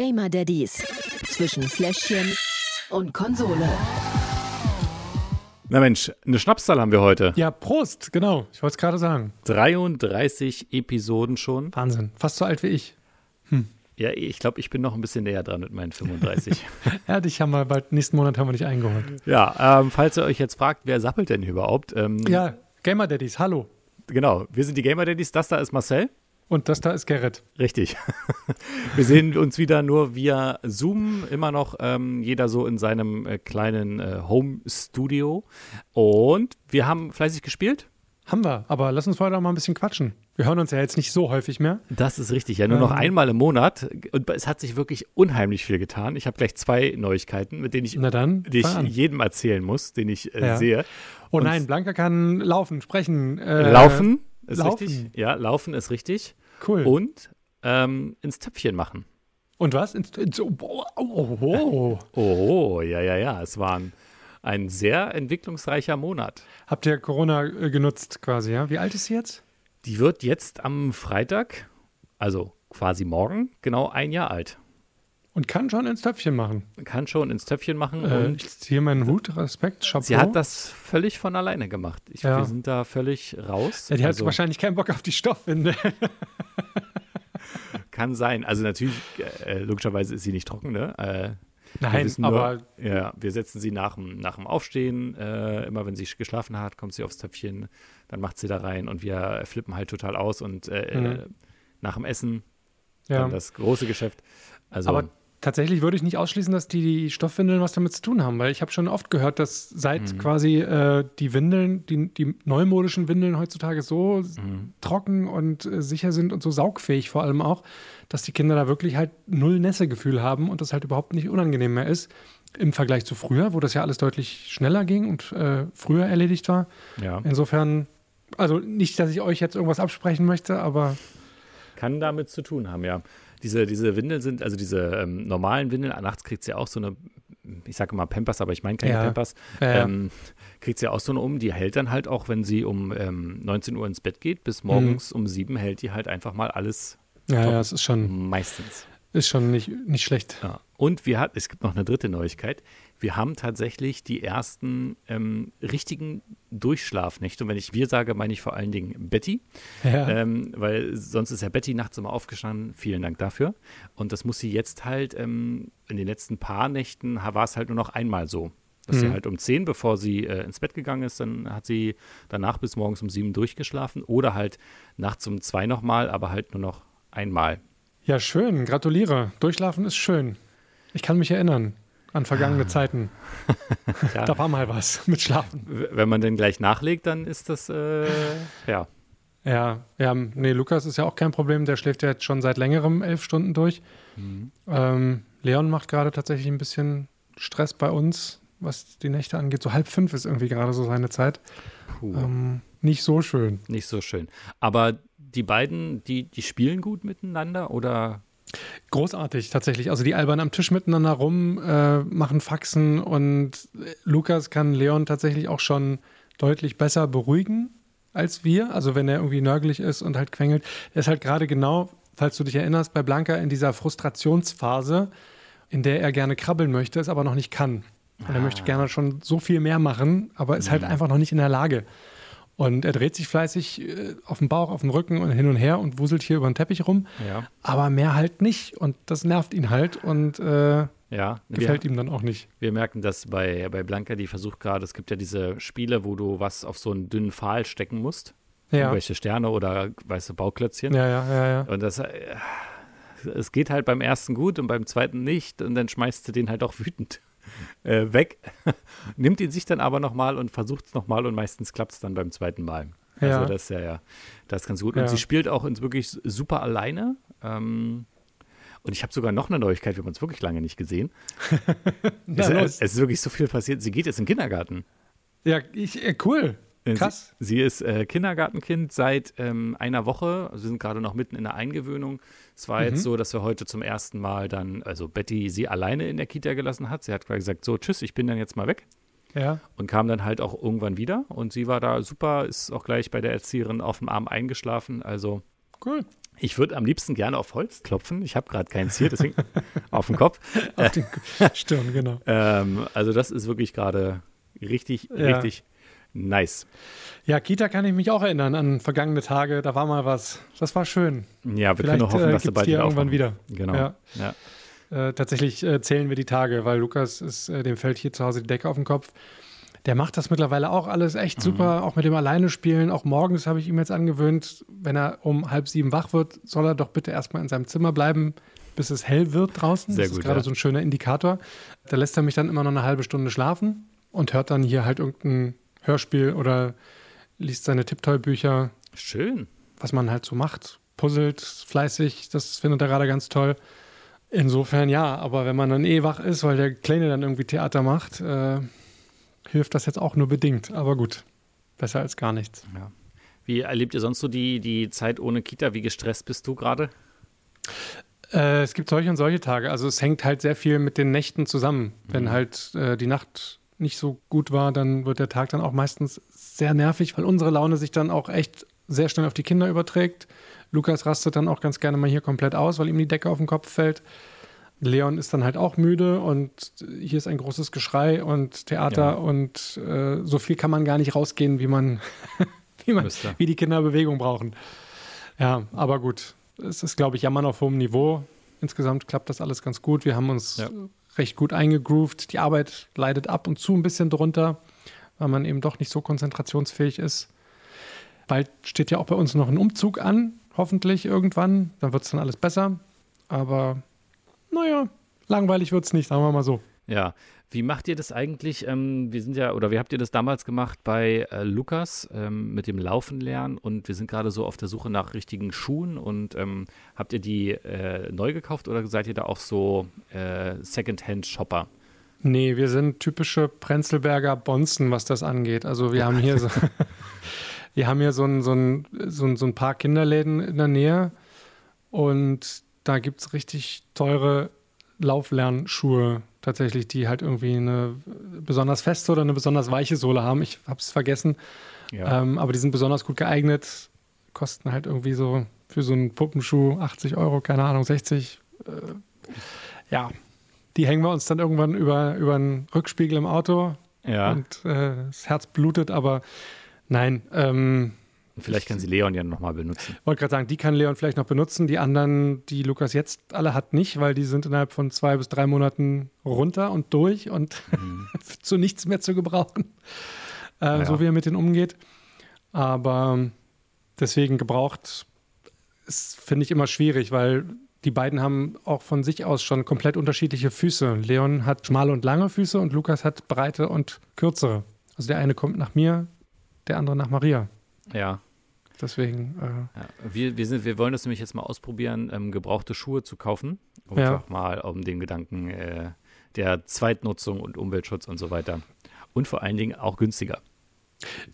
Gamer Daddies zwischen Fläschchen und Konsole. Na Mensch, eine Schnapszahl haben wir heute. Ja, Prost, genau. Ich wollte es gerade sagen. 33 Episoden schon. Wahnsinn. Fast so alt wie ich. Ja, ich glaube, ich bin noch ein bisschen näher dran mit meinen 35. Ja, dich haben wir bald, nächsten Monat haben wir dich eingeholt. ja, ähm, falls ihr euch jetzt fragt, wer sappelt denn überhaupt? Ähm, Ja, Gamer Daddies, hallo. Genau, wir sind die Gamer Daddies. Das da ist Marcel. Und das da ist Gerrit. Richtig. wir sehen uns wieder nur via Zoom, immer noch ähm, jeder so in seinem äh, kleinen äh, Home-Studio. Und wir haben fleißig gespielt. Haben wir, aber lass uns heute auch mal ein bisschen quatschen. Wir hören uns ja jetzt nicht so häufig mehr. Das ist richtig, ja, nur noch Ähm. einmal im Monat. Und es hat sich wirklich unheimlich viel getan. Ich habe gleich zwei Neuigkeiten, mit denen ich, dann, die ich jedem erzählen muss, den ich äh, Ja. sehe. Oh Und nein, Blanca kann laufen, sprechen. äh, laufen ist laufen. richtig. Ja, laufen ist richtig. Cool. Und ähm, ins Töpfchen machen. Und was? Ins, ins, oh, oh, oh, oh. Ja, ja, ja. Es war ein, ein sehr entwicklungsreicher Monat. Habt ihr Corona äh, genutzt quasi, ja? Wie alt ist sie jetzt? Die wird jetzt am Freitag, also quasi morgen, genau ein Jahr alt. Und kann schon ins Töpfchen machen. Kann schon ins Töpfchen machen. Äh, ich ziehe meinen Hut, Respekt, Chapeau. sie hat das völlig von alleine gemacht. Ich, Ja. Wir sind da völlig raus. ja, die hat also, wahrscheinlich keinen Bock auf die Stoffwinde. kann sein. Also natürlich, äh, logischerweise ist sie nicht trocken, ne? Äh, wir Nein, nur, aber ja, wir setzen sie nach dem, nach dem Aufstehen, äh, immer wenn sie geschlafen hat, kommt sie aufs Töpfchen, dann macht sie da rein und wir flippen halt total aus und äh, Mhm. äh, nach dem Essen ja. dann das große Geschäft. Also Aber tatsächlich würde ich nicht ausschließen, dass die, die Stoffwindeln was damit zu tun haben, weil ich habe schon oft gehört, dass seit Mhm. quasi äh, die Windeln, die, die neumodischen Windeln heutzutage so Mhm. trocken und äh, sicher sind und so saugfähig vor allem auch, dass die Kinder da wirklich halt null Nässegefühl haben und das halt überhaupt nicht unangenehm mehr ist im Vergleich zu früher, wo das ja alles deutlich schneller ging und äh, früher erledigt war. ja, Insofern, also nicht, dass ich euch jetzt irgendwas absprechen möchte, aber kann damit zu tun haben, ja. Diese, diese Windeln sind, also diese ähm, normalen Windeln, nachts kriegt sie auch so eine, ich sage mal Pampers, aber ich meine keine Ja. Pampers, äh, ähm, kriegt sie auch so eine um, die hält dann halt auch, wenn sie um ähm, 19 Uhr ins Bett geht, bis morgens um 7 hält die halt einfach mal alles ja, top. ja, es ist schon, meistens. ist schon nicht, nicht schlecht. Ja. Und wir hat, es gibt noch eine dritte Neuigkeit. Wir haben tatsächlich die ersten ähm, richtigen Durchschlafnächte. Und wenn ich wir sage, meine ich vor allen Dingen Betty, Ja. ähm, weil sonst ist ja Betty nachts immer aufgestanden. Vielen Dank dafür. Und das muss sie jetzt halt ähm, in den letzten paar Nächten war es halt nur noch einmal so. Dass sie Mhm. halt um 10, bevor sie äh, ins Bett gegangen ist, dann hat sie danach bis morgens um 7 durchgeschlafen. Oder halt nachts um 2 nochmal, aber halt nur noch einmal. Ja, schön. Gratuliere. Durchschlafen ist schön. Ich kann mich erinnern an vergangene Zeiten. Ja. Da war mal was mit Schlafen. Wenn man dann gleich nachlegt, dann ist das, äh, ja. Ja, ja, nee, Lukas ist ja auch kein Problem. Der schläft ja jetzt schon seit längerem elf Stunden durch. Ähm, Leon macht gerade tatsächlich ein bisschen Stress bei uns, was die Nächte angeht. So halb fünf ist irgendwie gerade so seine Zeit. Ähm, nicht so schön. nicht so schön. Aber die beiden, die, die spielen gut miteinander oder? Großartig, tatsächlich. Also die albern am Tisch miteinander rum, äh, machen Faxen und äh, Lukas kann Leon tatsächlich auch schon deutlich besser beruhigen als wir. Also wenn er irgendwie nörgelig ist und halt quengelt. Er ist halt gerade genau, falls du dich erinnerst, bei Blanca in dieser Frustrationsphase, in der er gerne krabbeln möchte, es aber noch nicht kann. Und er möchte gerne schon so viel mehr machen, aber ist halt einfach noch nicht in der Lage. Und er dreht sich fleißig äh, auf dem Bauch, auf dem Rücken und hin und her und wuselt hier über den Teppich rum Ja. aber mehr halt nicht. Und das nervt ihn halt und äh, Ja. gefällt wir, ihm dann auch nicht. wir merken das bei, bei Blanca, die versucht gerade, es gibt ja diese Spiele, wo du was auf so einen dünnen Pfahl stecken musst. Ja, Irgendwelche Sterne oder, weißt du, Bauklötzchen. ja, ja, ja. ja. Und das, äh, es geht halt beim ersten gut und beim zweiten nicht. Und dann schmeißt sie den halt auch wütend äh, weg, nimmt ihn sich dann aber nochmal und versucht es nochmal und meistens klappt es dann beim zweiten Mal. Also Ja. das ist ja, ja, das ist ganz gut. Ja. Und sie spielt auch ins wirklich super alleine. Ähm, und ich habe sogar noch eine Neuigkeit, wir haben uns wirklich lange nicht gesehen. Na, es, es ist wirklich so viel passiert. Sie geht jetzt in den Kindergarten. ja ich, äh, cool. Äh, Krass. Sie, sie ist äh, Kindergartenkind seit ähm, einer Woche. Also wir sind gerade noch mitten in der Eingewöhnung. Es war Mhm. jetzt so, dass wir heute zum ersten Mal dann, also Betty sie alleine in der Kita gelassen hat. Sie hat quasi gesagt, so, tschüss, ich bin dann jetzt mal weg. Ja. Und kam dann halt auch irgendwann wieder. Und sie war da super, ist auch gleich bei der Erzieherin auf dem Arm eingeschlafen. Also Cool. Ich würde am liebsten gerne auf Holz klopfen. Ich habe gerade keins hier, deswegen auf dem Kopf. Auf den Stirn, genau. Ähm, also das ist wirklich gerade richtig, Ja. richtig nice. Ja, Kita kann ich mich auch erinnern an vergangene Tage. Da war mal was. Das war schön. Ja, wir Vielleicht können nur hoffen, äh, dass sie gibt's bald wieder irgendwann aufmachen. wieder. Genau. Ja. Ja. Äh, tatsächlich äh, zählen wir die Tage, weil Lukas ist, äh, dem fällt hier zu Hause die Decke auf den Kopf. Der macht das mittlerweile auch alles echt Mhm. super, auch mit dem Alleine spielen. Auch morgens habe ich ihm jetzt angewöhnt, wenn er um halb sieben wach wird, soll er doch bitte erstmal in seinem Zimmer bleiben, bis es hell wird draußen. Sehr das gut, ist gerade ja. so ein schöner Indikator. Da lässt er mich dann immer noch eine halbe Stunde schlafen und hört dann hier halt irgendein Hörspiel oder liest seine Tipptoy-Bücher, Schön. was man halt so macht. Puzzelt fleißig, das findet er gerade ganz toll. Insofern ja, aber wenn man dann eh wach ist, weil der Kleine dann irgendwie Theater macht, äh, hilft das jetzt auch nur bedingt. Aber gut, besser als gar nichts. Ja. Wie erlebt ihr sonst so die, die Zeit ohne Kita? Wie gestresst bist du gerade? Äh, es gibt solche und solche Tage. Also es hängt halt sehr viel mit den Nächten zusammen. Wenn halt äh, die Nacht nicht so gut war, dann wird der Tag dann auch meistens sehr nervig, weil unsere Laune sich dann auch echt sehr schnell auf die Kinder überträgt. Lukas rastet dann auch ganz gerne mal hier komplett aus, weil ihm die Decke auf den Kopf fällt. Leon ist dann halt auch müde und hier ist ein großes Geschrei und Theater Ja. und äh, so viel kann man gar nicht rausgehen, wie man, wie man, Müsste. wie die Kinder Bewegung brauchen. Ja, aber gut. Es ist, glaube ich, Jammern auf hohem Niveau. Insgesamt klappt das alles ganz gut. Wir haben uns Ja. Recht gut eingegroovt. Die Arbeit leidet ab und zu ein bisschen drunter, weil man eben doch nicht so konzentrationsfähig ist. Bald steht ja auch bei uns noch ein Umzug an, hoffentlich irgendwann. Dann wird es dann alles besser. Aber naja, langweilig wird es nicht, sagen wir mal so. Ja. Wie macht ihr das eigentlich? Ähm, wir sind ja, oder wie habt ihr das damals gemacht bei äh, Lukas ähm, mit dem Laufen lernen? Und wir sind gerade so auf der Suche nach richtigen Schuhen. Und ähm, habt ihr die äh, neu gekauft oder seid ihr da auch so äh, Secondhand-Shopper? Nee, wir sind typische Prenzlberger Bonzen, was das angeht. Also wir haben hier so, wir haben hier so ein, so, ein, so, ein, so ein paar Kinderläden in der Nähe und da gibt es richtig teure Lauflernschuhe tatsächlich, die halt irgendwie eine besonders feste oder eine besonders weiche Sohle haben. Ich habe es vergessen, Ja. ähm, aber die sind besonders gut geeignet, kosten halt irgendwie so für so einen Puppenschuh 80 Euro, keine Ahnung, 60. Äh, ja, die hängen wir uns dann irgendwann über, über einen Rückspiegel im Auto ja. und äh, das Herz blutet, aber nein, ähm, Vielleicht kann sie Leon ja nochmal benutzen. wollte gerade sagen, die kann Leon vielleicht noch benutzen. Die anderen, die Lukas jetzt alle hat, nicht, weil die sind innerhalb von zwei bis drei Monaten runter und durch und zu nichts mehr zu gebrauchen. Äh, Ja. So wie er mit denen umgeht. Aber deswegen gebraucht finde ich, immer schwierig, weil die beiden haben auch von sich aus schon komplett unterschiedliche Füße. Leon hat schmale und lange Füße und Lukas hat breite und kürzere. Also der eine kommt nach mir, der andere nach Maria. Ja. Deswegen, äh, ja. Wir, wir, sind, wir wollen das nämlich jetzt mal ausprobieren, ähm, gebrauchte Schuhe zu kaufen. Ja. Einfach mal um den Gedanken äh, der Zweitnutzung und Umweltschutz und so weiter. Und vor allen Dingen auch günstiger.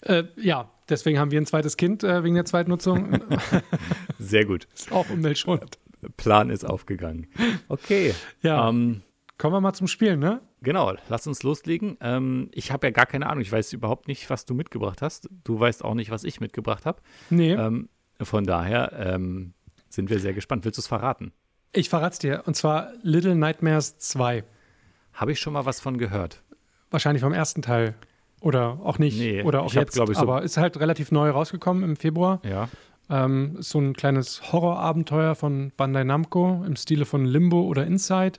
Äh, ja, deswegen haben wir ein zweites Kind äh, wegen der Zweitnutzung. Sehr gut. Ist auch umweltschonend. Plan ist aufgegangen. Okay. Ja, Ähm, kommen wir mal zum Spielen, ne? genau, lass uns loslegen. Ähm, ich habe ja gar keine Ahnung. Ich weiß überhaupt nicht, was du mitgebracht hast. Du weißt auch nicht, was ich mitgebracht habe. Nee, Ähm, von daher ähm, sind wir sehr gespannt. Willst du es verraten? ich verrat's dir. Und zwar Little Nightmares 2. Habe ich schon mal was von gehört? Wahrscheinlich vom ersten Teil. Oder auch nicht. Nee, Oder auch ich hab, jetzt. glaub ich, so- Aber ist halt relativ neu rausgekommen im Februar. Ja. Ähm, ist so ein kleines Horrorabenteuer von Bandai Namco im Stile von Limbo oder Inside.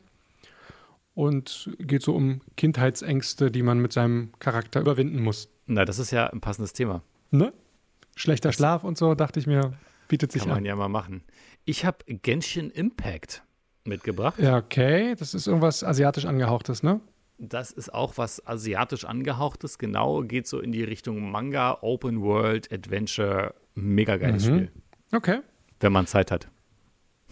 Und geht so um Kindheitsängste, die man mit seinem Charakter überwinden muss. Na, das ist ja ein passendes Thema. Ne? Schlechter Schlaf und so, dachte ich mir, bietet sich Kann man an. ja mal machen. Ich habe Genshin Impact mitgebracht. Ja, okay. Das ist irgendwas asiatisch angehauchtes, ne? Das ist auch was asiatisch angehauchtes. Genau, geht so in die Richtung Manga, Open World, Adventure. Mega geiles Mhm. Spiel. Okay. Wenn man Zeit hat.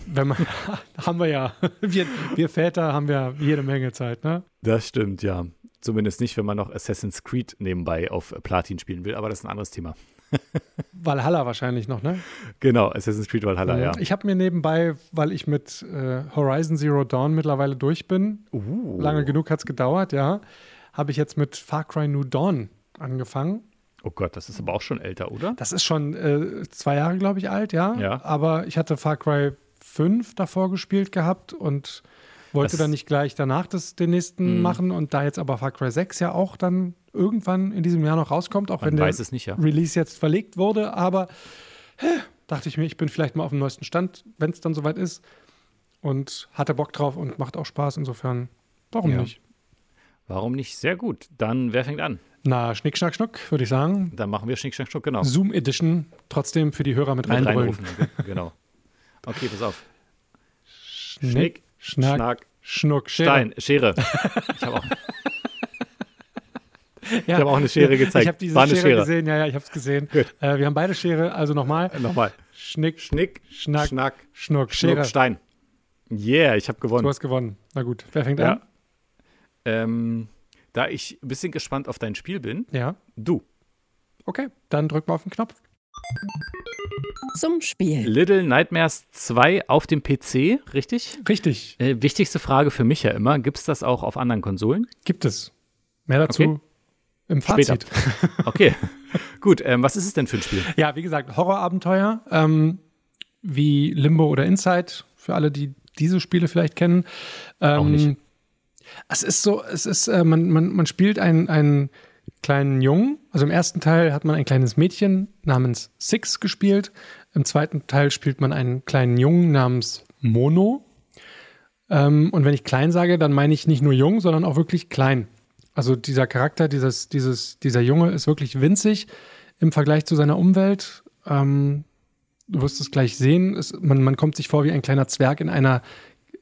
Wenn man, haben wir ja. Wir, wir Väter haben ja jede Menge Zeit, ne? Das stimmt, ja. Zumindest nicht, wenn man noch Assassin's Creed nebenbei auf Platin spielen will, aber das ist ein anderes Thema. Valhalla wahrscheinlich noch, ne? Genau, Assassin's Creed Valhalla, ja. Ich habe mir nebenbei, weil ich mit äh, Horizon Zero Dawn mittlerweile durch bin, Uh. lange genug hat es gedauert, ja, habe ich jetzt mit Far Cry New Dawn angefangen. Oh Gott, das ist aber auch schon älter, oder? Das ist schon äh, zwei Jahre, glaube ich, alt, ja. Ja. Aber ich hatte Far Cry 5 davor gespielt gehabt und wollte Das- dann nicht gleich danach das, den nächsten Mhm. machen. Und da jetzt aber Far Cry 6 ja auch dann irgendwann in diesem Jahr noch rauskommt, auch Man wenn der nicht, ja. Release jetzt verlegt wurde, aber hä, dachte ich mir, ich bin vielleicht mal auf dem neuesten Stand, wenn es dann soweit ist. Und hatte Bock drauf und macht auch Spaß. Insofern, warum Ja. nicht? Warum nicht? Sehr gut. Dann, wer fängt an? Na, Schnick, Schnack, Schnuck, würde ich sagen. Dann machen wir Schnick, Schnack, Schnuck, genau. Zoom Edition, trotzdem für die Hörer mit, Mit reinbrüllen. reinrufen. ge- Genau. Okay, pass auf. Schnick, Schnick, Schnack, Schnack, Schnuck, Schere. Stein, Schere. Ich habe auch, Ja. hab auch eine Schere gezeigt. Ich habe diese Schere, Schere. gesehen, ja, ja, ich habe es gesehen. Äh, wir haben beide Schere, also nochmal. nochmal. Schnick, Schnick, Schnack, Schnack, Schnuck, Schere. Schnuck, Stein. Yeah, ich habe Du gewonnen. hast gewonnen. Na gut, wer fängt Ja. an? Ähm, da ich ein bisschen gespannt auf dein Spiel bin, Ja. du. Okay, dann drück mal auf den Knopf. Zum Spiel. Little Nightmares 2 auf dem PC, richtig? Richtig, Äh, wichtigste Frage für mich ja immer, gibt es das auch auf anderen Konsolen? gibt es. Mehr dazu Okay. im Später. Fazit. Okay, gut. Ähm, was ist es denn für ein Spiel? Ja, wie gesagt, Horrorabenteuer, ähm, wie Limbo oder Inside, für alle, die diese Spiele vielleicht kennen. Ähm, Auch nicht. Es ist so, es ist, äh, man, man, man spielt einen, einen kleinen Jungen. Also im ersten Teil hat man ein kleines Mädchen namens Six gespielt. Im zweiten Teil spielt man einen kleinen Jungen namens Mono. Ähm, und wenn ich klein sage, dann meine ich nicht nur jung, sondern auch wirklich klein. Also dieser Charakter, dieses, dieses, dieser Junge ist wirklich winzig im Vergleich zu seiner Umwelt. Ähm, du wirst es gleich sehen. Es, man, man kommt sich vor wie ein kleiner Zwerg in einer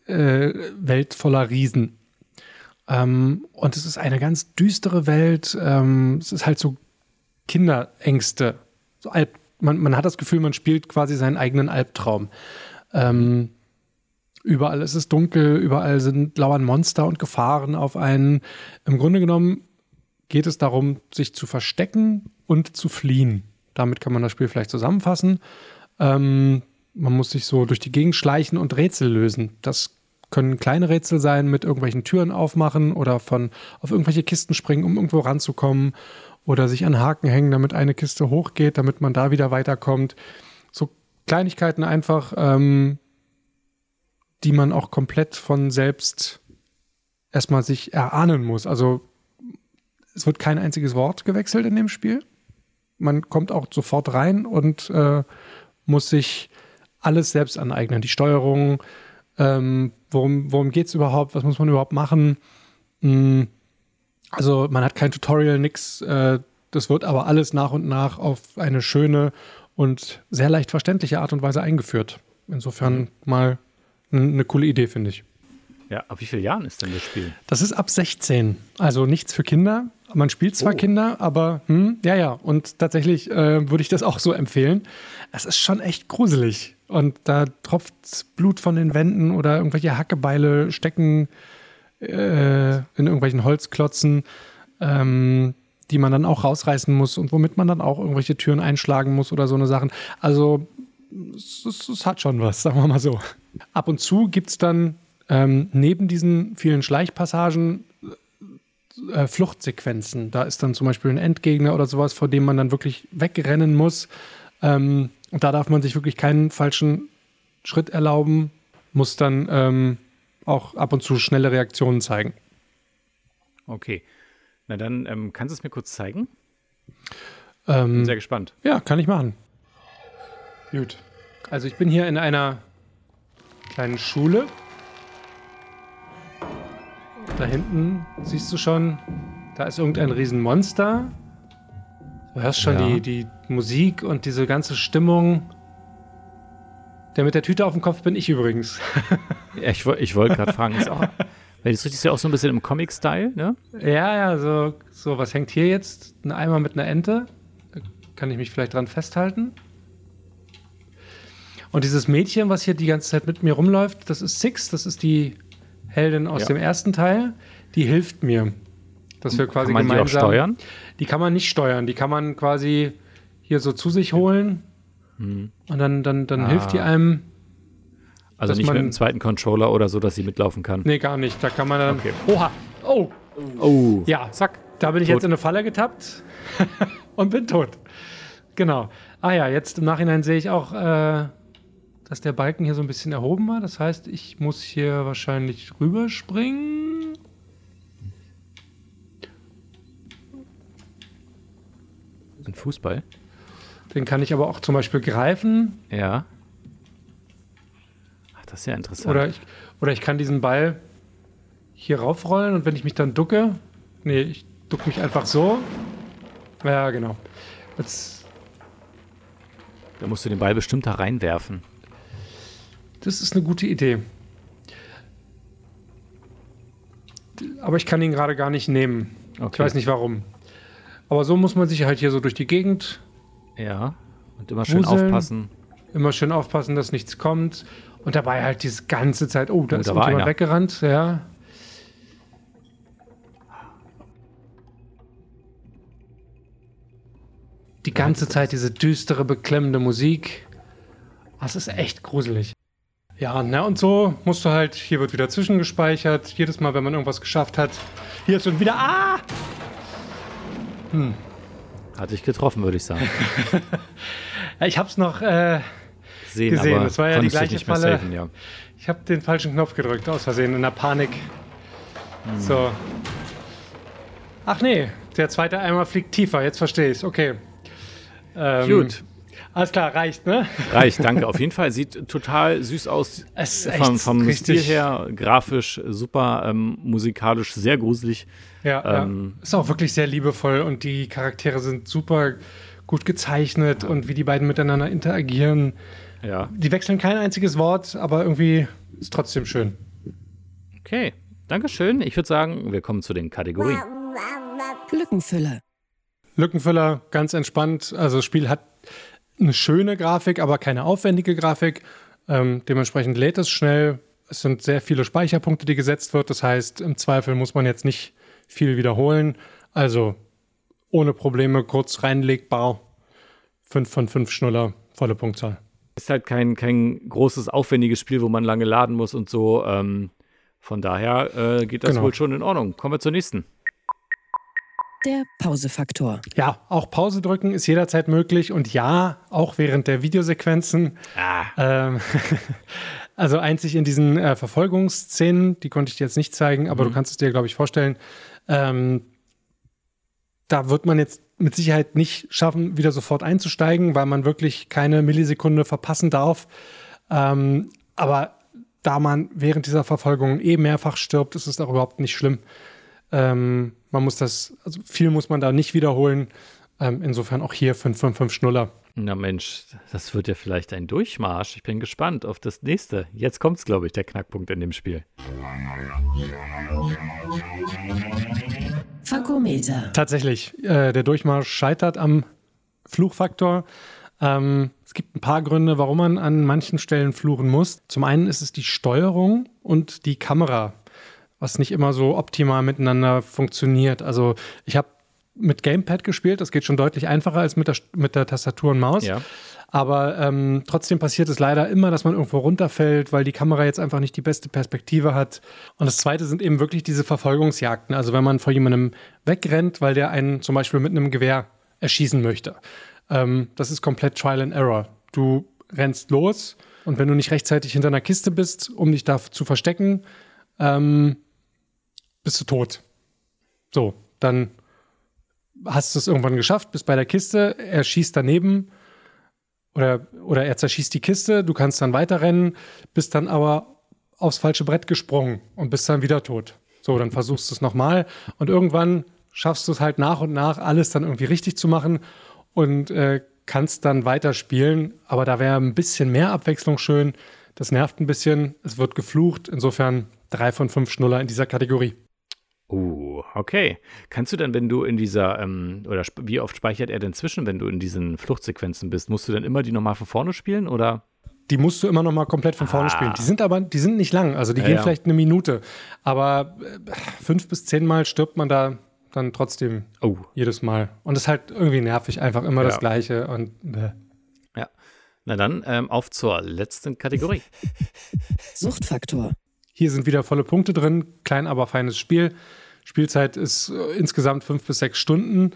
äh, Welt voller Riesen. Ähm, und es ist eine ganz düstere Welt. Ähm, es ist halt so Kinderängste. So Alp man, man hat das Gefühl, man spielt quasi seinen eigenen Albtraum. Ähm, überall ist es dunkel, überall sind lauern Monster und Gefahren auf einen. Im Grunde genommen geht es darum, sich zu verstecken und zu fliehen. Damit kann man das Spiel vielleicht zusammenfassen. Ähm, man muss sich so durch die Gegend schleichen und Rätsel lösen. Das können kleine Rätsel sein, mit irgendwelchen Türen aufmachen oder von auf irgendwelche Kisten springen, um irgendwo ranzukommen oder sich an Haken hängen, damit eine Kiste hochgeht, damit man da wieder weiterkommt. So Kleinigkeiten einfach, ähm, die man auch komplett von selbst erstmal sich erahnen muss. Also es wird kein einziges Wort gewechselt in dem Spiel. Man kommt auch sofort rein und äh, muss sich alles selbst aneignen. Die Steuerung, ähm, worum, worum geht es überhaupt, was muss man überhaupt machen. Mm, also man hat kein Tutorial, nix. Äh, das wird aber alles nach und nach auf eine schöne und sehr leicht verständliche Art und Weise eingeführt. Insofern mal n- eine coole Idee, finde ich. Ja, ab wie vielen Jahren ist denn das Spiel? Das ist ab 16, also nichts für Kinder. Man spielt zwar Oh. Kinder, aber hm, ja, ja. Und tatsächlich äh, würde ich das auch so empfehlen. Es ist schon echt gruselig. Und da tropft Blut von den Wänden oder irgendwelche Hackebeile stecken äh, in irgendwelchen Holzklotzen, ähm, die man dann auch rausreißen muss und womit man dann auch irgendwelche Türen einschlagen muss oder so eine Sachen. Also es, es, es hat schon was, sagen wir mal so. Ab und zu gibt es dann ähm, neben diesen vielen Schleichpassagen äh, Fluchtsequenzen. Da ist dann zum Beispiel ein Endgegner oder sowas, vor dem man dann wirklich wegrennen muss. Ähm, und da darf man sich wirklich keinen falschen Schritt erlauben, muss dann ähm, auch ab und zu schnelle Reaktionen zeigen. Okay. Na dann, ähm, kannst du es mir kurz zeigen? Ähm, Bin sehr gespannt. Ja, kann ich machen. Gut. Also ich bin hier in einer kleinen Schule. Da hinten siehst du schon, da ist irgendein Riesenmonster. Du hörst schon Ja. die, die Musik und diese ganze Stimmung. Der mit der Tüte auf dem Kopf bin ich übrigens. Ja, ich, ich wollte gerade fragen, ist auch, weil das ist ja auch so ein bisschen im Comic-Style, ne? Ja, ja, so, so, was hängt hier jetzt? Ein Eimer mit einer Ente. Da kann ich mich vielleicht dran festhalten. Und dieses Mädchen, was hier die ganze Zeit mit mir rumläuft, das ist Six, das ist die Heldin aus Ja. dem ersten Teil. Die hilft mir. Dass wir quasi Kann man die auch gemeinsam. steuern? Die kann man nicht steuern. Die kann man quasi hier so zu sich holen. Und dann, dann, dann Ah. hilft die einem. Also Dass nicht mit man- einem zweiten Controller oder so, dass sie mitlaufen kann. Nee, gar nicht. Da kann man dann. Okay. Oha! Oh! Oh. Ja, Zack. Da bin ich Tot. jetzt in eine Falle getappt. und bin tot. Genau. Ah ja, jetzt im Nachhinein sehe ich auch, äh, dass der Balken hier so ein bisschen erhoben war. Das heißt, ich muss hier wahrscheinlich rüberspringen. Ein Fußball? Den kann ich aber auch zum Beispiel greifen. Ja. Ach, das ist ja interessant. Oder ich, oder ich kann diesen Ball hier raufrollen und wenn ich mich dann ducke, nee, ich ducke mich einfach so. Ja, genau. Jetzt, da musst du den Ball bestimmt da reinwerfen. das ist eine gute Idee. Aber ich kann ihn gerade gar nicht nehmen. Okay. Ich weiß nicht warum. Aber so muss man sich halt hier so durch die Gegend Ja. Und immer schön Wuseln. aufpassen. immer schön aufpassen, dass nichts kommt. Und dabei halt diese ganze Zeit, oh, da Oh, ist da einer. weggerannt, ja. Die ganze Zeit diese düstere, beklemmende Musik. Das ist echt gruselig. Ja, na und so musst du halt, hier wird wieder zwischengespeichert. Jedes Mal, wenn man irgendwas geschafft hat, hier ist schon wieder, ah! Hat dich getroffen, würde ich sagen. Ich hab's noch, äh, Sehen, Gesehen, das war ja die gleiche nicht Falle. safen, ja. Ich habe den falschen Knopf gedrückt, aus Versehen, in der Panik. So. Ach nee, der zweite Eimer fliegt tiefer, jetzt verstehe ich Okay. Ähm, Gut, Alles klar, reicht, ne? reicht, danke. Auf jeden Fall sieht total süß aus. Es ist Vom, vom Stil her, grafisch super, ähm, musikalisch sehr gruselig. Ja, Ähm, ja. Ist auch wirklich sehr liebevoll und die Charaktere sind super gut gezeichnet und wie die beiden miteinander interagieren. Ja, Die wechseln kein einziges Wort, aber irgendwie ist trotzdem schön. okay. Dankeschön. Ich würde sagen, wir kommen zu den Kategorien. Lückenfüller. Lückenfüller, ganz entspannt. Also das Spiel hat eine schöne Grafik, aber keine aufwendige Grafik. Ähm, dementsprechend lädt es schnell. Es sind sehr viele Speicherpunkte, die gesetzt wird. Das heißt, im Zweifel muss man jetzt nicht viel wiederholen. Also ohne Probleme, kurz reinlegbar. 5 von 5 Schnuller, volle Punktzahl. Ist halt kein, kein großes, aufwendiges Spiel, wo man lange laden muss und so. Ähm, von daher äh, geht das Genau. wohl schon in Ordnung. Kommen wir zur nächsten. Der Pausefaktor. Ja, auch Pause drücken ist jederzeit möglich und ja, auch während der Videosequenzen. Ah, Ähm, also einzig in diesen äh, Verfolgungsszenen, die konnte ich dir jetzt nicht zeigen, aber du kannst es dir, glaube ich, vorstellen. Ähm, da wird man jetzt mit Sicherheit nicht schaffen, wieder sofort einzusteigen, weil man wirklich keine Millisekunde verpassen darf. Ähm, aber da man während dieser Verfolgung eh mehrfach stirbt, ist es auch überhaupt nicht schlimm. Ähm, man muss das, also viel muss man da nicht wiederholen. Ähm, insofern auch hier 555 Schnuller. na Mensch, das wird ja vielleicht ein Durchmarsch. Ich bin gespannt auf das nächste. Jetzt kommt's, glaube ich, der Knackpunkt in dem Spiel. Fakometer. Tatsächlich, äh, der Durchmarsch scheitert am Fluchfaktor. Ähm, es gibt ein paar Gründe, warum man an manchen Stellen fluchen muss. Zum einen ist es die Steuerung und die Kamera, was nicht immer so optimal miteinander funktioniert. Also ich habe mit Gamepad gespielt, das geht schon deutlich einfacher als mit der, mit der Tastatur und Maus. Ja. Aber ähm, trotzdem passiert es leider immer, dass man irgendwo runterfällt, weil die Kamera jetzt einfach nicht die beste Perspektive hat. Und das Zweite sind eben wirklich diese Verfolgungsjagden. Also wenn man vor jemandem wegrennt, weil der einen zum Beispiel mit einem Gewehr erschießen möchte. Ähm, das ist komplett Trial and Error. Du rennst los und wenn du nicht rechtzeitig hinter einer Kiste bist, um dich da zu verstecken, ähm, bist du tot. So, dann hast du es irgendwann geschafft, bist bei der Kiste, er schießt daneben oder, oder er zerschießt die Kiste, du kannst dann weiterrennen, bist dann aber aufs falsche Brett gesprungen und bist dann wieder tot. So, dann versuchst du es nochmal und irgendwann schaffst du es halt nach und nach, alles dann irgendwie richtig zu machen und äh, kannst dann weiterspielen. Aber da wäre ein bisschen mehr Abwechslung schön. Das nervt ein bisschen. Es wird geflucht. Insofern drei von fünf Schnuller in dieser Kategorie. Uh, okay. Kannst du dann, wenn du in dieser, ähm, oder wie oft speichert er denn zwischen, wenn du in diesen Fluchtsequenzen bist? Musst du dann immer die nochmal von vorne spielen oder? Die musst du immer noch mal komplett von vorne Ah. spielen. Die sind aber, die sind nicht lang. Also die Ja, gehen ja. vielleicht eine Minute. Aber äh, fünf bis zehn Mal stirbt man da dann trotzdem Oh, jedes Mal. Und es ist halt irgendwie nervig, einfach immer Ja. das Gleiche. Und äh. ja. Na dann ähm, auf zur letzten Kategorie. Suchtfaktor. hier sind wieder volle Punkte drin. Klein, aber feines Spiel. Spielzeit ist äh, insgesamt fünf bis sechs Stunden.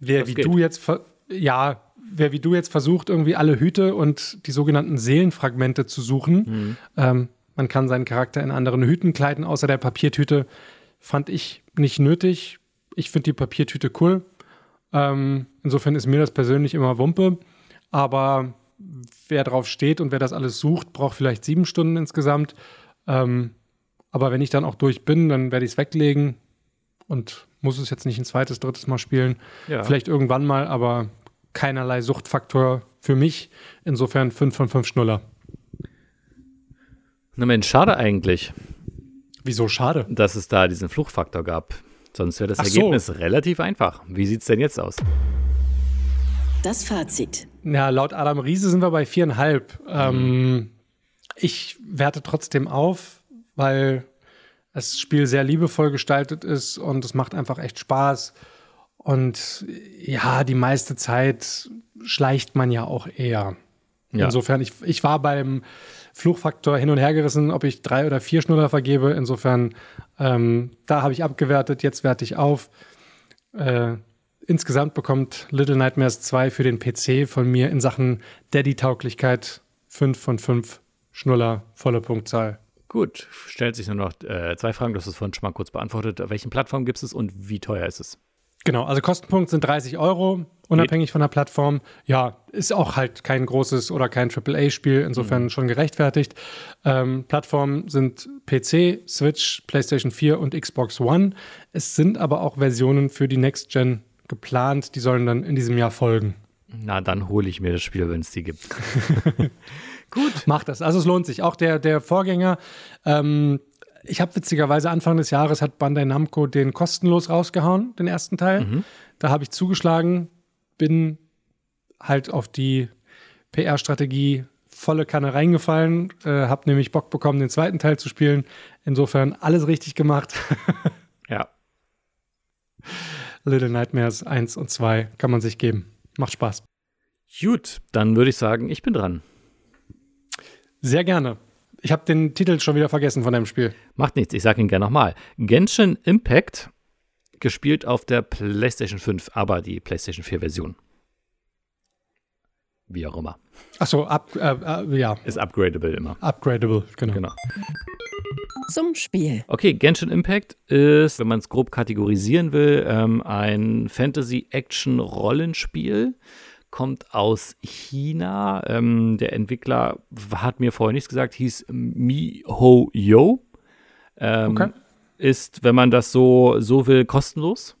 wer Das wie geht. du jetzt, ja, wer wie du jetzt versucht, irgendwie alle Hüte und die sogenannten Seelenfragmente zu suchen. Ähm, man kann seinen Charakter in anderen Hüten kleiden, außer der Papiertüte. Fand ich nicht nötig. Ich finde die Papiertüte cool. Ähm, insofern ist mir das persönlich immer Wumpe. Aber wer drauf steht und wer das alles sucht, braucht vielleicht sieben Stunden insgesamt. Ähm, aber wenn ich dann auch durch bin, dann werde ich es weglegen und muss es jetzt nicht ein zweites, drittes Mal spielen. Ja. Vielleicht irgendwann mal, aber keinerlei Suchtfaktor für mich. Insofern 5 von 5 Schnuller. Na Mensch, schade eigentlich, Wieso schade? dass es da diesen Fluchfaktor gab. Sonst wäre das Ach so. Ergebnis relativ einfach. Wie sieht es denn jetzt aus? Das Fazit. Ja, laut Adam Riese sind wir bei viereinhalb. Ähm, ich werte trotzdem auf, weil das Spiel sehr liebevoll gestaltet ist und es macht einfach echt Spaß. Und ja, die meiste Zeit schleicht man ja auch eher. Ja. Insofern, ich, ich war beim Fluchfaktor hin und her gerissen, ob ich drei oder vier Schnuller vergebe. Insofern, ähm, da habe ich abgewertet, jetzt werte ich auf. Äh, insgesamt bekommt Little Nightmares 2 für den PC von mir in Sachen Daddy-Tauglichkeit 5 von 5 Schnuller, volle Punktzahl. Gut, stellt sich nur noch äh, zwei Fragen. Du hast es vorhin schon mal kurz beantwortet. Auf welchen Plattformen gibt es und wie teuer ist es? Genau, also Kostenpunkt sind 30 Euro, unabhängig von der Plattform. Ja, ist auch halt kein großes oder kein AAA-Spiel, insofern schon gerechtfertigt. Ähm, Plattformen sind PC, Switch, PlayStation 4 und Xbox One. Es sind aber auch Versionen für die Next Gen geplant, die sollen dann in diesem Jahr folgen. Na, dann hole ich mir das Spiel, wenn es die gibt. Macht das. Also es lohnt sich. Auch der, der Vorgänger, ähm, ich habe witzigerweise Anfang des Jahres hat Bandai Namco den kostenlos rausgehauen, den ersten Teil. Da habe ich zugeschlagen, bin halt auf die PR-Strategie volle Kanne reingefallen, äh, habe nämlich Bock bekommen, den zweiten Teil zu spielen. Insofern alles richtig gemacht. Ja. Little Nightmares 1 und 2 kann man sich geben. Macht Spaß. Gut, dann würde ich sagen, ich bin dran. Sehr gerne. Ich habe den Titel schon wieder vergessen von dem Spiel. Macht nichts, ich sage ihn gerne nochmal. Genshin Impact, gespielt auf der PlayStation 5, aber die PlayStation 4-Version. Wie auch immer. Achso, up, äh, äh, ja, Ist upgradable immer. upgradable, genau. Genau. Zum Spiel. Okay, Genshin Impact ist, wenn man es grob kategorisieren will, ähm, ein Fantasy-Action-Rollenspiel. Kommt aus China. Ähm, der Entwickler hat mir vorher nichts gesagt, hieß Miho Yo. Ähm, Okay. Ist, wenn man das so, so will, kostenlos.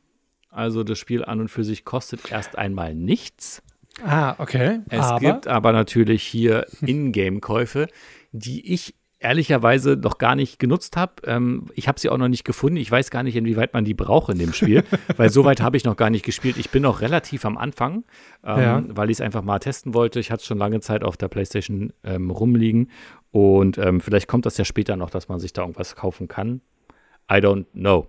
Also das Spiel an und für sich kostet erst einmal nichts. Ah, okay. Es aber gibt aber natürlich hier Ingame-Käufe, die ich ehrlicherweise noch gar nicht genutzt habe. Ähm, ich habe sie auch noch nicht gefunden. Ich weiß gar nicht, inwieweit man die braucht in dem Spiel, weil so weit habe ich noch gar nicht gespielt. Ich bin noch relativ am Anfang, ähm, Ja. weil ich es einfach mal testen wollte. Ich hatte es schon lange Zeit auf der PlayStation ähm, rumliegen und ähm, vielleicht kommt das ja später noch, dass man sich da irgendwas kaufen kann. I don't know.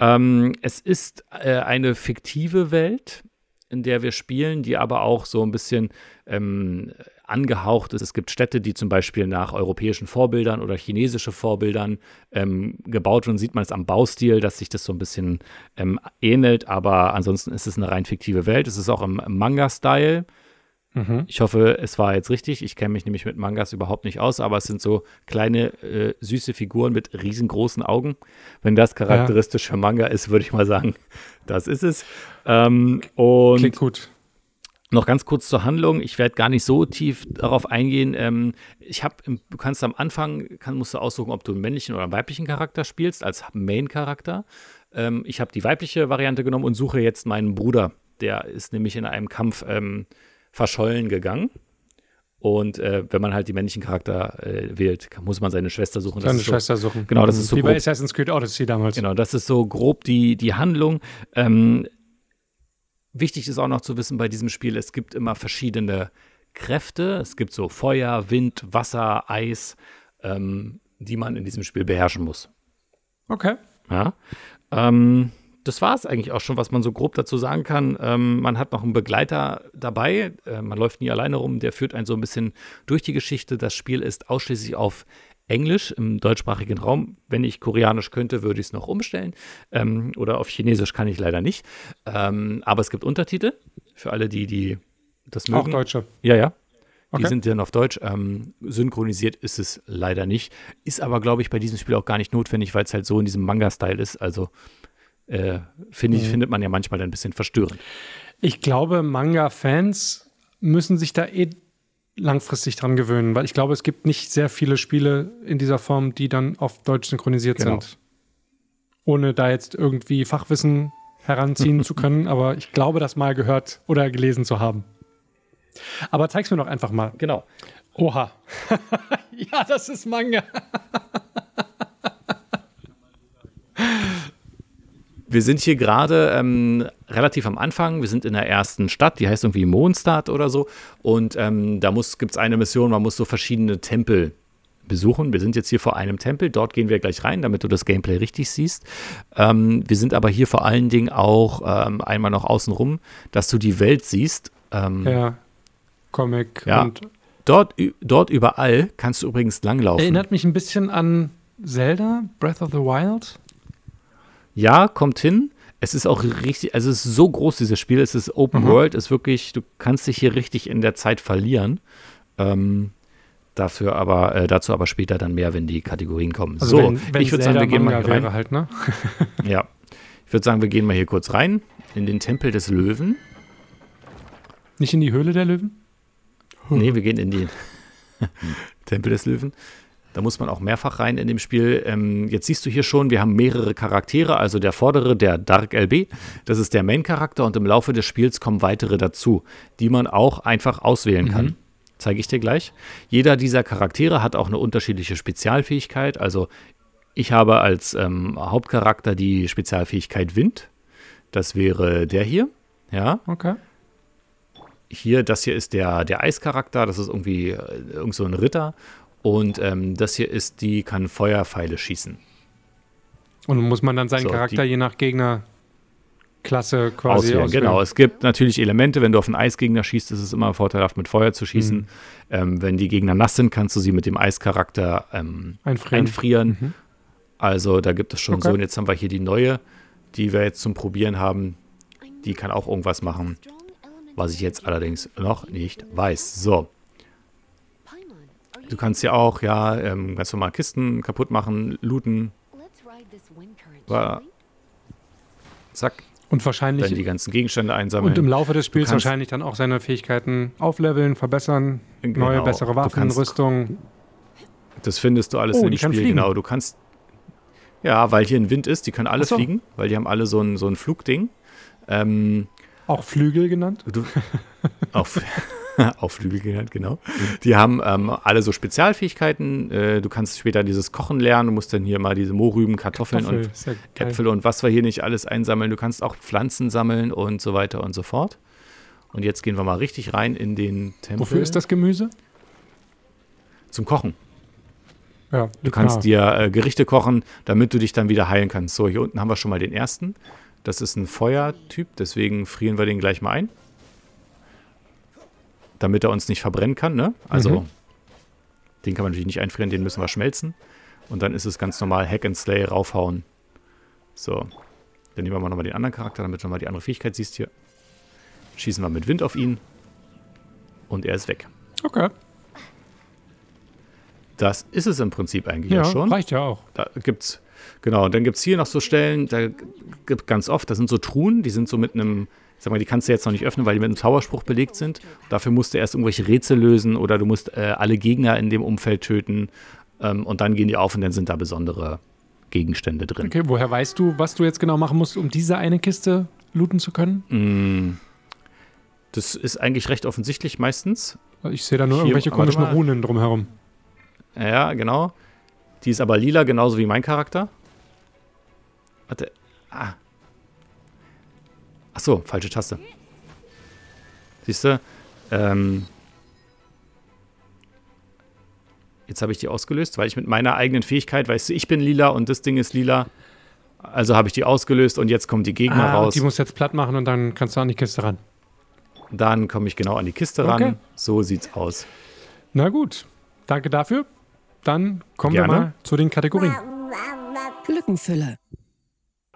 Ähm, es ist äh, eine fiktive Welt, in der wir spielen, die aber auch so ein bisschen ähm, angehaucht ist. Es gibt Städte, die zum Beispiel nach europäischen Vorbildern oder chinesische Vorbildern ähm, gebaut wurden. Sieht man es am Baustil, dass sich das so ein bisschen ähm, ähnelt, aber ansonsten ist es eine rein fiktive Welt. Es ist auch im Manga-Style. Mhm. Ich hoffe, es war jetzt richtig. Ich kenne mich nämlich mit Mangas überhaupt nicht aus, aber es sind so kleine, äh, süße Figuren mit riesengroßen Augen. Wenn das charakteristisch für Manga ist, würde ich mal sagen, das ist es. Ähm, und klingt gut. Noch ganz kurz zur Handlung. Ich werde gar nicht so tief darauf eingehen. Ähm, ich habe, du kannst am Anfang, kann, musst du aussuchen, ob du einen männlichen oder einen weiblichen Charakter spielst als Main-Charakter. Ähm, ich habe die weibliche Variante genommen und suche jetzt meinen Bruder. Der ist nämlich in einem Kampf ähm, verschollen gegangen. Und äh, wenn man halt die männlichen Charakter äh, wählt, kann, muss man seine Schwester suchen. Seine so- Schwester suchen. Genau, das ist so Wie bei grob. Assassin's Creed Odyssey damals. Genau, das ist so grob die, die Handlung. Ähm, wichtig ist auch noch zu wissen bei diesem Spiel, es gibt immer verschiedene Kräfte. Es gibt so Feuer, Wind, Wasser, Eis, ähm, die man in diesem Spiel beherrschen muss. Okay. Ja. Ähm, das war es eigentlich auch schon, was man so grob dazu sagen kann. Ähm, man hat noch einen Begleiter dabei. Äh, man läuft nie alleine rum. Der führt einen so ein bisschen durch die Geschichte. Das Spiel ist ausschließlich auf Englisch im deutschsprachigen Raum. Wenn ich Koreanisch könnte, würde ich es noch umstellen. Ähm, oder auf Chinesisch kann ich leider nicht. Ähm, aber es gibt Untertitel für alle, die, die das mögen. Auch Deutsche. Ja, ja. Die Okay. sind dann auf Deutsch. Ähm, synchronisiert ist es leider nicht. Ist aber, glaube ich, bei diesem Spiel auch gar nicht notwendig, weil es halt so in diesem Manga-Style ist. Also äh, finde ich, Mhm. findet man ja manchmal ein bisschen verstörend. Ich glaube, Manga-Fans müssen sich da eh langfristig dran gewöhnen, weil ich glaube, es gibt nicht sehr viele Spiele in dieser Form, die dann auf Deutsch synchronisiert Genau. sind. Ohne da jetzt irgendwie Fachwissen heranziehen zu können, aber ich glaube, das mal gehört oder gelesen zu haben. Aber zeig's mir doch einfach mal. Genau. Oha. ja, das ist Manga. Wir sind hier gerade ähm, relativ am Anfang. Wir sind in der ersten Stadt, die heißt irgendwie Mondstadt oder so. Und ähm, da gibt es eine Mission, man muss so verschiedene Tempel besuchen. Wir sind jetzt hier vor einem Tempel. Dort gehen wir gleich rein, damit du das Gameplay richtig siehst. Ähm, wir sind aber hier vor allen Dingen auch ähm, einmal noch außenrum, dass du die Welt siehst. Ähm, Ja. Comic Ja. und dort, dort überall kannst du übrigens langlaufen. erinnert mich ein bisschen an Zelda, Breath of the Wild. Ja, kommt hin. Es ist auch richtig, also es ist so groß, dieses Spiel. Es ist Open Mhm. World, ist wirklich, du kannst dich hier richtig in der Zeit verlieren. Ähm, dafür aber, äh, dazu aber später dann mehr, wenn die Kategorien kommen. Also so, wenn, wenn ich würde sagen, wir gehen mal hier rein. halt, ne? Ja. Ich würde sagen, wir gehen mal hier kurz rein in den Tempel des Löwen. Nicht in die Höhle der Löwen? Nee, wir gehen in den Tempel des Löwen. Da muss man auch mehrfach rein in dem Spiel. Ähm, jetzt siehst du hier schon, wir haben mehrere Charaktere. Also der vordere, der Dark LB, das ist der Main-Charakter und im Laufe des Spiels kommen weitere dazu, die man auch einfach auswählen kann. Zeige ich dir gleich. Jeder dieser Charaktere hat auch eine unterschiedliche Spezialfähigkeit. Also ich habe als ähm, Hauptcharakter die Spezialfähigkeit Wind. Das wäre der hier. Ja Okay. hier, das hier ist der, der Eischarakter, das ist irgendwie äh, irgend so ein Ritter. Und ähm, das hier ist, die kann Feuerpfeile schießen. Und muss man dann seinen So, Charakter je nach Gegnerklasse quasi Auswählen. auswählen? Genau, es gibt natürlich Elemente, wenn du auf einen Eisgegner schießt, ist es immer vorteilhaft, mit Feuer zu schießen. Mhm. Ähm, wenn die Gegner nass sind, kannst du sie mit dem Eischarakter ähm, Einfrieren. einfrieren. Mhm. Also da gibt es schon Okay. so. Und jetzt haben wir hier die neue, die wir jetzt zum Probieren haben. Die kann auch irgendwas machen, was ich jetzt allerdings noch nicht weiß. So, du kannst ja auch, ja, ähm, ganz normal Kisten kaputt machen, looten, War- zack, Und wahrscheinlich dann die ganzen Gegenstände einsammeln. und im Laufe des Spiels wahrscheinlich dann auch seine Fähigkeiten aufleveln, verbessern, Genau. neue, bessere Waffen, kannst- Rüstung. Das findest du alles Oh, in dem Spiel, fliegen. genau. Du kannst, ja, weil hier ein Wind ist, die können alle so. fliegen, weil die haben alle so ein, so ein Flugding. Ähm, Auch Flügel genannt. Du, auf, auf Flügel genannt, genau. Die haben ähm, alle so Spezialfähigkeiten. Äh, du kannst später dieses Kochen lernen. Du musst dann hier mal diese Mohrrüben, Kartoffeln Kartoffel, und ja. Äpfel und was wir hier nicht alles einsammeln. Du kannst auch Pflanzen sammeln und so weiter und so fort. Und jetzt gehen wir mal richtig rein in den Tempel. Wofür ist das Gemüse? Zum Kochen. Ja, Du kannst dir äh, Gerichte kochen, damit du dich dann wieder heilen kannst. So, hier unten haben wir schon mal den ersten. Das ist ein Feuertyp, deswegen frieren wir den gleich mal ein. Damit er uns nicht verbrennen kann, ne? Also, Mhm. den kann man natürlich nicht einfrieren, den müssen wir schmelzen. Und dann ist es ganz normal Hack and Slay, raufhauen. So. Dann nehmen wir mal nochmal den anderen Charakter, damit du nochmal die andere Fähigkeit siehst hier. Schießen wir mit Wind auf ihn. Und er ist weg. Okay. Das ist es im Prinzip eigentlich Ja, ja schon. reicht ja auch. Da gibt's, genau, und dann gibt es hier noch so Stellen, da gibt ganz oft, da sind so Truhen, die sind so mit einem, sag mal, die kannst du jetzt noch nicht öffnen, weil die mit einem Zauberspruch belegt sind. Dafür musst du erst irgendwelche Rätsel lösen oder du musst äh, alle Gegner in dem Umfeld töten ähm, und dann gehen die auf und dann sind da besondere Gegenstände drin. Okay, woher weißt du, was du jetzt genau machen musst, um diese eine Kiste looten zu können? Mm, Das ist eigentlich recht offensichtlich meistens. Ich sehe da nur Hier, irgendwelche komischen. Runen drumherum. Ja, genau. Die ist aber lila, genauso wie mein Charakter. Warte. Ah. Ach so, falsche Taste. Siehst du? Ähm, jetzt habe ich die ausgelöst, weil ich mit meiner eigenen Fähigkeit, weißt du, ich bin lila und das Ding ist lila. Also habe ich die ausgelöst und jetzt kommen die Gegner Ah, raus. die musst du jetzt platt machen und dann kannst du an die Kiste ran. Dann komme ich genau an die Kiste Okay. ran. So sieht's aus. Na gut, danke dafür. dann kommen Gerne. wir mal zu den Kategorien. Lückenfüller.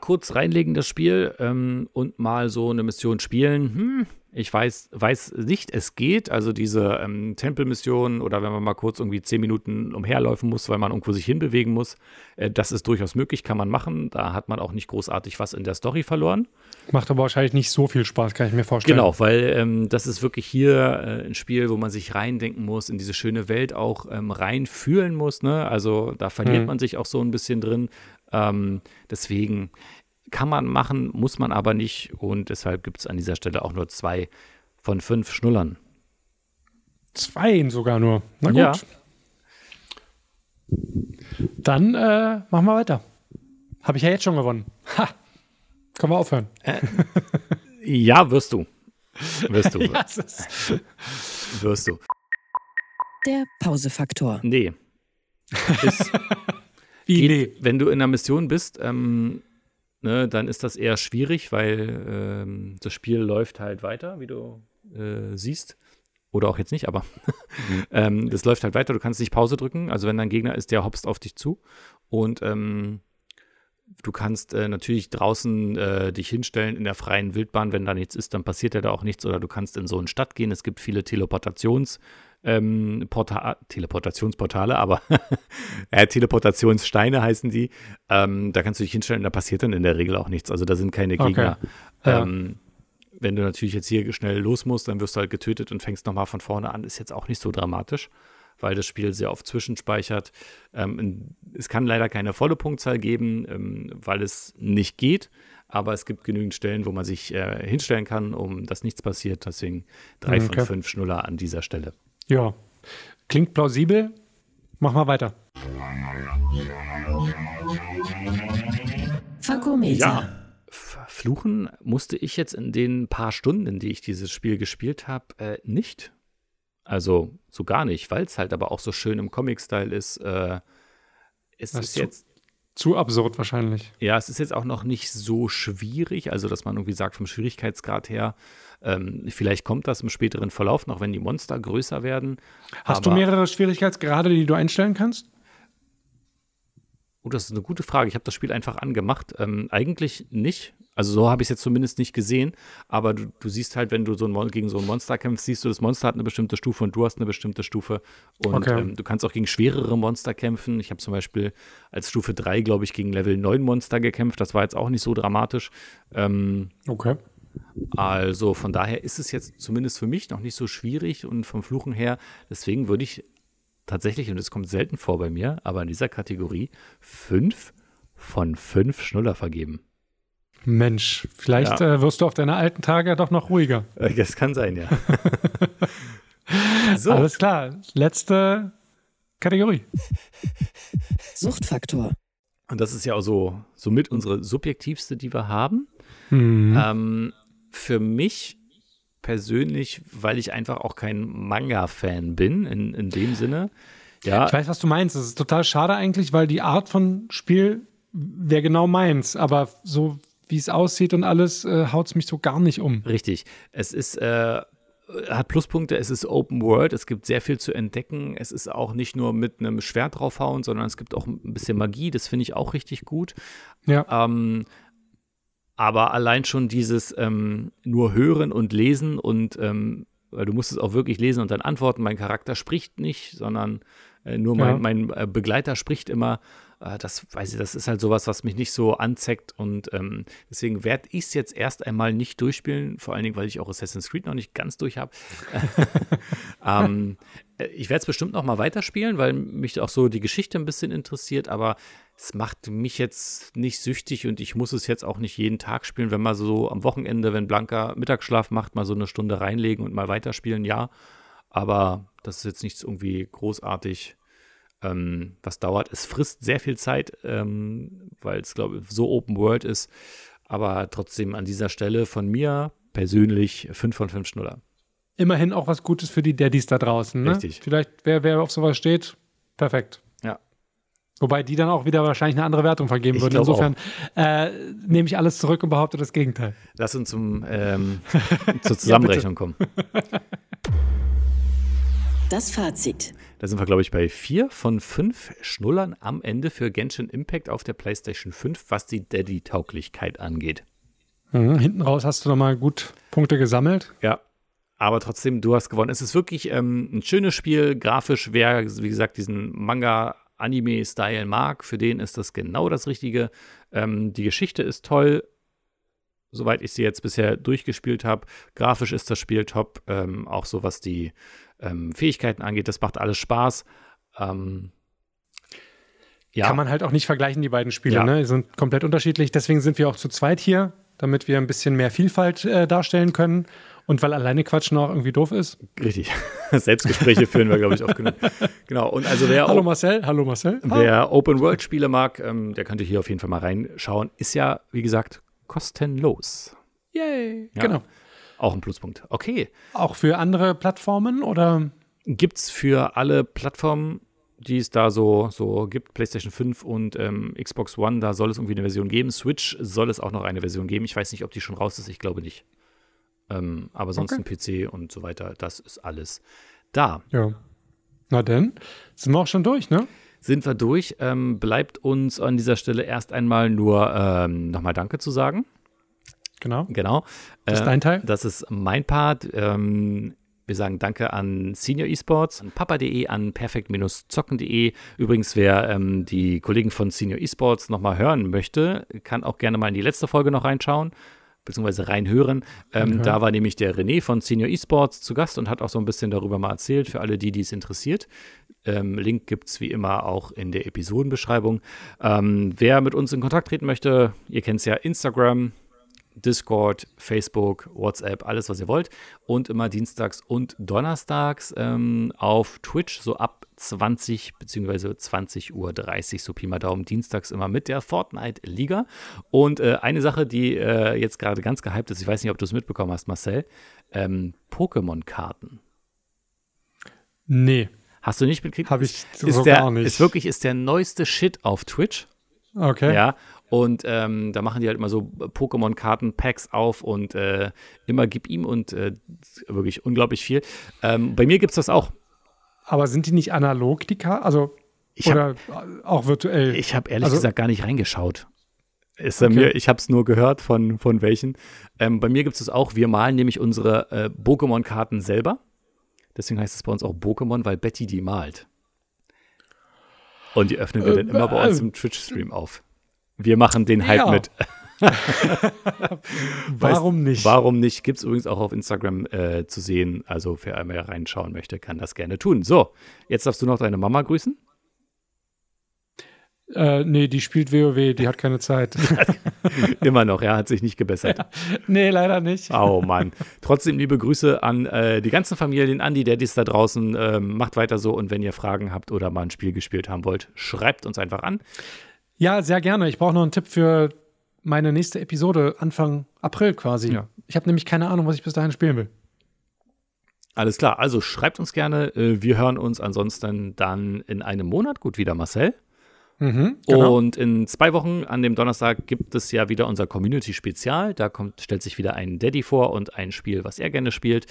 Kurz reinlegen das Spiel ähm, und mal so eine Mission spielen. Hm, ich weiß, weiß nicht, es geht. Also diese ähm, Tempelmission oder wenn man mal kurz irgendwie zehn Minuten umherlaufen muss, weil man irgendwo sich hinbewegen muss, äh, das ist durchaus möglich, kann man machen. Da hat man auch nicht großartig was in der Story verloren. Macht aber wahrscheinlich nicht so viel Spaß, kann ich mir vorstellen. Genau, weil ähm, das ist wirklich hier äh, ein Spiel, wo man sich reindenken muss, in diese schöne Welt auch ähm, reinfühlen muss. Ne? Also da verliert Mhm. man sich auch so ein bisschen drin. Ähm, deswegen kann man machen, muss man aber nicht. Und deshalb gibt es an dieser Stelle auch nur zwei von fünf Schnullern. Zwei sogar nur. Na gut. Ja. Dann äh, machen wir weiter. Habe ich ja jetzt schon gewonnen. Ha! Können wir aufhören? Ja, wirst du. Wirst du. Ja, Wirst du. Der Pausefaktor. Nee. Ist, Wie, nee. geht, wenn du in einer Mission bist, ähm, ne, dann ist das eher schwierig, weil ähm, das Spiel läuft halt weiter, wie du äh, siehst. Oder auch jetzt nicht, aber ähm, das läuft halt weiter. Du kannst nicht Pause drücken. Also wenn dein Gegner ist, der hopst auf dich zu. Und ähm, du kannst äh, natürlich draußen äh, dich hinstellen in der freien Wildbahn. Wenn da nichts ist, dann passiert ja da auch nichts. Oder du kannst in so eine Stadt gehen. Es gibt viele Teleportations- ähm, Porta Teleportationsportale, aber äh, Teleportationssteine heißen die. Ähm, da kannst du dich hinstellen, da passiert dann in der Regel auch nichts. Also da sind keine Okay. Gegner. Ja. Ähm, wenn du natürlich jetzt hier schnell los musst, dann wirst du halt getötet und fängst nochmal von vorne an. Ist jetzt auch nicht so dramatisch, weil das Spiel sehr oft zwischenspeichert. Ähm, es kann leider keine volle Punktzahl geben, ähm, weil es nicht geht. Aber es gibt genügend Stellen, wo man sich äh, hinstellen kann, um dass nichts passiert. Deswegen drei Okay. von fünf Schnuller an dieser Stelle. Ja. Klingt plausibel. Mach mal weiter. Fakometer. Fluchen musste ich jetzt in den paar Stunden, in die ich dieses Spiel gespielt habe, äh, nicht. Also so gar nicht, weil es halt aber auch so schön im Comic-Style ist. Äh, es Das ist jetzt, Zu absurd wahrscheinlich. ja, es ist jetzt auch noch nicht so schwierig, also dass man irgendwie sagt, vom Schwierigkeitsgrad her, ähm, vielleicht kommt das im späteren Verlauf, noch wenn die Monster größer werden. Hast aber, du mehrere Schwierigkeitsgrade, die du einstellen kannst? Oh, das ist eine gute Frage. Ich habe das Spiel einfach angemacht. Ähm, eigentlich nicht. Also so habe ich es jetzt zumindest nicht gesehen. Aber du, du siehst halt, wenn du so ein gegen so ein Monster kämpfst, siehst du, das Monster hat eine bestimmte Stufe und du hast eine bestimmte Stufe. Und Okay. ähm, du kannst auch gegen schwerere Monster kämpfen. Ich habe zum Beispiel als Stufe 3, glaube ich, gegen Level 9 Monster gekämpft. Das war jetzt auch nicht so dramatisch. Ähm, Okay. also von daher ist es jetzt zumindest für mich noch nicht so schwierig und vom Fluchen her, deswegen würde ich tatsächlich, und es kommt selten vor bei mir, aber in dieser Kategorie fünf von fünf Schnuller vergeben. Mensch, vielleicht Ja. äh, wirst du auf deine alten Tage doch noch ruhiger. Äh, Das kann sein, ja. so, Alles klar. Letzte Kategorie. Suchtfaktor. und das ist ja auch so, so mit unsere subjektivste, die wir haben. Mhm. Ähm, für mich persönlich, weil ich einfach auch kein Manga-Fan bin, in, in dem Sinne. Ja, Ich weiß, was du meinst. Das ist total schade eigentlich, weil die Art von Spiel wäre genau meins. Aber so wie es aussieht und alles, äh, haut es mich so gar nicht um. Richtig. Es ist, äh, hat Pluspunkte, es ist Open World, es gibt sehr viel zu entdecken. Es ist auch nicht nur mit einem Schwert draufhauen, sondern es gibt auch ein bisschen Magie, das finde ich auch richtig gut. Ja. Ähm, aber allein schon dieses ähm, nur hören und lesen und ähm, weil du musst es auch wirklich lesen und dann antworten. Mein Charakter spricht nicht, sondern äh, nur mein, Ja. mein äh, Begleiter spricht immer. Äh, das weiß ich, das ist halt sowas, was mich nicht so anzeckt und ähm, deswegen werde ich es jetzt erst einmal nicht durchspielen, vor allen Dingen, weil ich auch Assassin's Creed noch nicht ganz durch habe. ähm, äh, ich werde es bestimmt noch mal weiterspielen, weil mich auch so die Geschichte ein bisschen interessiert, aber es macht mich jetzt nicht süchtig und ich muss es jetzt auch nicht jeden Tag spielen, wenn man so am Wochenende, wenn Blanca Mittagsschlaf macht, mal so eine Stunde reinlegen und mal weiterspielen, ja. Aber das ist jetzt nichts irgendwie großartig, ähm, was dauert. Es frisst sehr viel Zeit, ähm, weil es, glaube ich, so Open World ist. Aber trotzdem an dieser Stelle von mir persönlich 5 von 5 Schnuller. Immerhin auch was Gutes für die Daddies da draußen. Ne? Richtig. Vielleicht, wer, wer auf sowas steht, perfekt. Ja. Wobei die dann auch wieder wahrscheinlich eine andere Wertung vergeben Ich würden. glaube Insofern äh, nehme ich alles zurück und behaupte das Gegenteil. Lass uns zum, ähm, zur Zusammenrechnung kommen. Das Fazit. Da sind wir, glaube ich, bei vier von fünf Schnullern am Ende für Genshin Impact auf der PlayStation 5, was die Daddy-Tauglichkeit angeht. Mhm, hinten raus hast du nochmal gut Punkte gesammelt. Ja, aber trotzdem, du hast gewonnen. Es ist wirklich ähm, ein schönes Spiel. Grafisch, wer, wie gesagt, diesen Manga-Anime-Style mag, für den ist das genau das Richtige. Ähm, die Geschichte ist toll, soweit ich sie jetzt bisher durchgespielt habe. Grafisch ist das Spiel top, ähm, auch so was die ähm, Fähigkeiten angeht. Das macht alles Spaß. Ähm, ja. Kann man halt auch nicht vergleichen, die beiden Spiele. Ja. Ne? Die sind komplett unterschiedlich. Deswegen sind wir auch zu zweit hier, damit wir ein bisschen mehr Vielfalt äh, darstellen können. Und weil alleine Quatschen auch irgendwie doof ist. Richtig. Selbstgespräche führen wir, glaube ich, oft genug. Genau. Und also wer Hallo Marcel, hallo Marcel. Wer Open-World-Spiele mag, ähm, der könnte hier auf jeden Fall mal reinschauen. Ist ja, wie gesagt, kostenlos. Yay. Ja, genau. Auch ein Pluspunkt. Okay. Auch für andere Plattformen oder? Gibt es für alle Plattformen, die es da so, so gibt, PlayStation 5 und ähm, Xbox One, da soll es irgendwie eine Version geben. Switch soll es auch noch eine Version geben. Ich weiß nicht, ob die schon raus ist, ich glaube nicht. Ähm, aber sonst okay. ein PC und so weiter, das ist alles da. Ja. Na denn, sind wir auch schon durch, ne? Sind wir durch. Ähm, bleibt uns an dieser Stelle erst einmal nur ähm, nochmal Danke zu sagen. Genau. Genau. Das ist dein Teil. Das ist mein Part. Ähm, wir sagen Danke an Senior Esports, an papa.de, an perfekt-zocken.de. Übrigens, wer ähm, die Kollegen von Senior Esports nochmal hören möchte, kann auch gerne mal in die letzte Folge noch reinschauen beziehungsweise reinhören. Ähm, Da war nämlich der René von Senior Esports zu Gast und hat auch so ein bisschen darüber mal erzählt, für alle die, die es interessiert. Ähm, Link gibt es wie immer auch in der Episodenbeschreibung. Ähm, wer mit uns in Kontakt treten möchte, ihr kennt es ja, Instagram, Discord, Facebook, WhatsApp, alles, was ihr wollt. Und immer dienstags und donnerstags ähm, auf Twitch, so ab 20 bzw. 20.30 Uhr, so Pi mal Daumen, dienstags immer mit der Fortnite-Liga. Und äh, eine Sache, die äh, jetzt gerade ganz gehypt ist, ich weiß nicht, ob du es mitbekommen hast, Marcel, ähm, Pokémon-Karten. Nee. Hast du nicht mitgekriegt? Habe ich so ist der, gar nicht. Ist wirklich, ist der neueste Shit auf Twitch. Okay. Ja, und ähm, da machen die halt immer so Pokémon-Karten-Packs auf und äh, immer gib ihm und äh, wirklich unglaublich viel. Ähm, bei mir gibt es das auch. Aber sind die nicht analog, die Karten? Also, ich oder auch virtuell? Ich habe ehrlich also, gesagt gar nicht reingeschaut. Ist okay. mir, ich habe es nur gehört von, von welchen. Ähm, bei mir gibt es das auch. Wir malen nämlich unsere äh, Pokémon-Karten selber. Deswegen heißt es bei uns auch Pokémon, weil Betty die malt. Und die öffnen wir dann immer bei uns äh, im Twitch-Stream auf. Wir machen den Hype ja. mit. warum nicht? Warum nicht? Gibt es übrigens auch auf Instagram äh, zu sehen. Also wer einmal reinschauen möchte, kann das gerne tun. So, jetzt darfst du noch deine Mama grüßen. Äh, nee, die spielt WoW, die hat keine Zeit. Immer noch, ja, hat sich nicht gebessert. Ja, nee, leider nicht. Oh Mann. Trotzdem liebe Grüße an äh, die ganzen Familien, an die Daddys da draußen. Ähm, macht weiter so und wenn ihr Fragen habt oder mal ein Spiel gespielt haben wollt, schreibt uns einfach an. Ja, sehr gerne. Ich brauche noch einen Tipp für meine nächste Episode Anfang April quasi. Ja. Ich habe nämlich keine Ahnung, was ich bis dahin spielen will. Alles klar, also schreibt uns gerne. Äh, wir hören uns ansonsten dann in einem Monat gut wieder, Marcel. Mhm, genau. Und in zwei Wochen an dem Donnerstag gibt es ja wieder unser Community-Spezial. Da kommt, stellt sich wieder ein Daddy vor und ein Spiel, was er gerne spielt.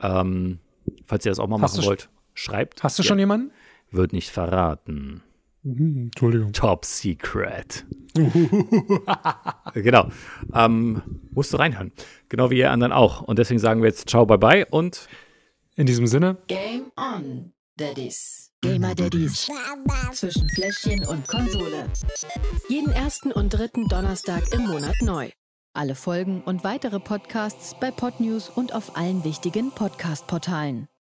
Ähm, falls ihr das auch mal hast machen wollt, schreibt. Hast du ja. schon jemanden? Wird nicht verraten. Mhm, Entschuldigung. Top Secret. genau. Ähm, musst du reinhören. Genau wie ihr anderen auch. Und deswegen sagen wir jetzt Ciao, bye bye und in diesem Sinne. Game on, Daddies. Gamer Daddies. Zwischen Fläschchen und Konsole. Jeden ersten und dritten Donnerstag im Monat neu. Alle Folgen und weitere Podcasts bei Podnews und auf allen wichtigen Podcast-Portalen.